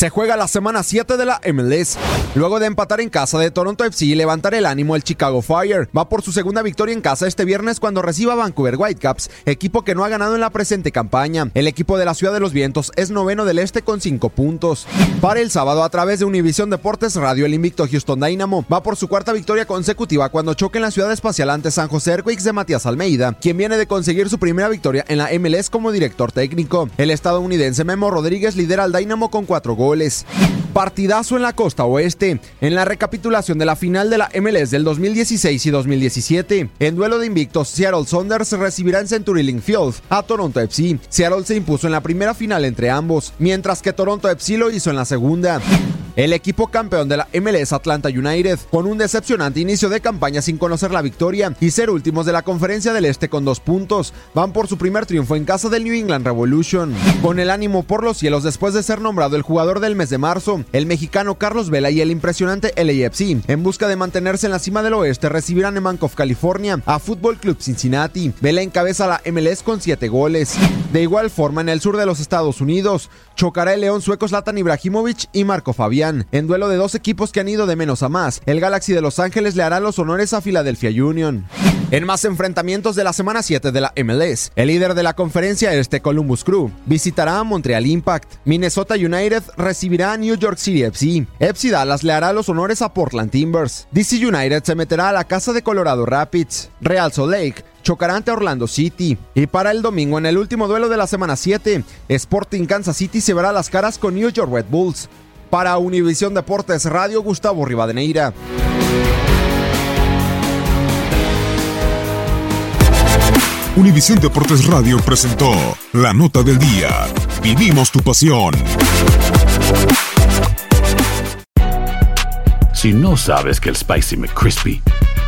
Se juega la semana 7 de la MLS. Luego de empatar en casa de Toronto FC y levantar el ánimo, el Chicago Fire va por su segunda victoria en casa este viernes cuando reciba Vancouver Whitecaps, equipo que no ha ganado en la presente campaña. El equipo de la Ciudad de los Vientos es noveno del este con 5 puntos. Para el sábado, a través de Univision Deportes Radio, el invicto Houston Dynamo va por su cuarta victoria consecutiva cuando choca en la ciudad espacial ante San José Earthquakes de Matías Almeida, quien viene de conseguir su primera victoria en la MLS como director técnico. El estadounidense Memo Rodríguez lidera al Dynamo con cuatro goles. Partidazo en la costa oeste, en la recapitulación de la final de la MLS del 2016 y 2017. En duelo de invictos, Seattle Saunders recibirá en Century Link Field a Toronto FC. Seattle se impuso en la primera final entre ambos, mientras que Toronto FC lo hizo en la segunda. El equipo campeón de la MLS Atlanta United, con un decepcionante inicio de campaña sin conocer la victoria y ser últimos de la conferencia del Este con dos puntos, van por su primer triunfo en casa del New England Revolution. Con el ánimo por los cielos después de ser nombrado el jugador del mes de marzo, el mexicano Carlos Vela y el impresionante LAFC, en busca de mantenerse en la cima del oeste, recibirán en Bank of California a Football Club Cincinnati. Vela encabeza la MLS con 7 goles. De igual forma, en el sur de los Estados Unidos, chocará el León sueco Zlatan Ibrahimovic y Marco Fabián. En duelo de dos equipos que han ido de menos a más, el Galaxy de Los Ángeles le hará los honores a Philadelphia Union. En más enfrentamientos de la semana 7 de la MLS, el líder de la conferencia este Columbus Crew visitará a Montreal Impact. Minnesota United recibirá a New York City FC. FC Dallas le hará los honores a Portland Timbers. DC United se meterá a la casa de Colorado Rapids. Real Salt Lake chocará ante Orlando City. Y para el domingo, en el último duelo de la semana 7, Sporting Kansas City se verá las caras con New York Red Bulls. Para Univisión Deportes Radio, Gustavo Rivadeneira. Univisión Deportes Radio presentó La Nota del Día. Vivimos tu pasión. Si no sabes que el Spicy McCrispy